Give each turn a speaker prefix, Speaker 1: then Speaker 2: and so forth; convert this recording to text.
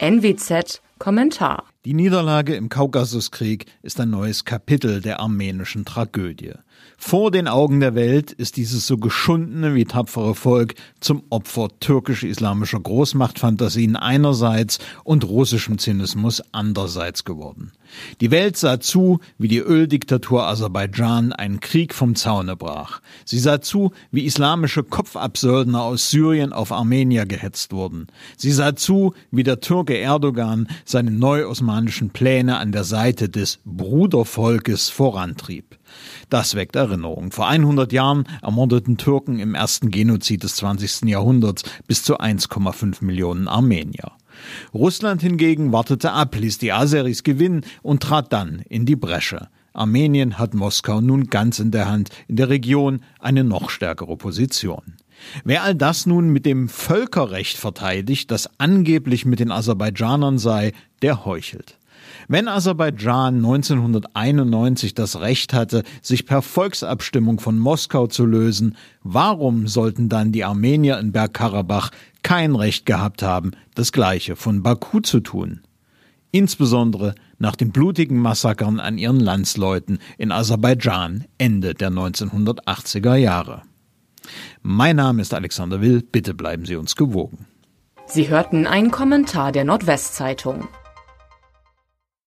Speaker 1: NWZ Kommentar.
Speaker 2: Die Niederlage im Kaukasuskrieg ist ein neues Kapitel der armenischen Tragödie. Vor den Augen der Welt ist dieses so geschundene wie tapfere Volk zum Opfer türkisch-islamischer Großmachtfantasien einerseits und russischem Zynismus andererseits geworden. Die Welt sah zu, wie die Öldiktatur Aserbaidschan einen Krieg vom Zaune brach. Sie sah zu, wie islamische Kopfabsöldner aus Syrien auf Armenier gehetzt wurden. Sie sah zu, wie der Türke Erdogan seine neu-osmanischen Pläne an der Seite des Brudervolkes vorantrieb. Das weckt Erinnerung. Vor 100 Jahren ermordeten Türken im ersten Genozid des 20. Jahrhunderts bis zu 1,5 Millionen Armenier. Russland hingegen wartete ab, ließ die Aseris gewinnen und trat dann in die Bresche. Armenien hat Moskau nun ganz in der Hand, in der Region eine noch stärkere Position. Wer all das nun mit dem Völkerrecht verteidigt, das angeblich mit den Aserbaidschanern sei, der heuchelt. Wenn Aserbaidschan 1991 das Recht hatte, sich per Volksabstimmung von Moskau zu lösen, warum sollten dann die Armenier in Bergkarabach kein Recht gehabt haben, das Gleiche von Baku zu tun? Insbesondere nach den blutigen Massakern an ihren Landsleuten in Aserbaidschan Ende der 1980er Jahre. Mein Name ist Alexander Will, bitte bleiben Sie uns gewogen.
Speaker 1: Sie hörten einen Kommentar der Nordwestzeitung.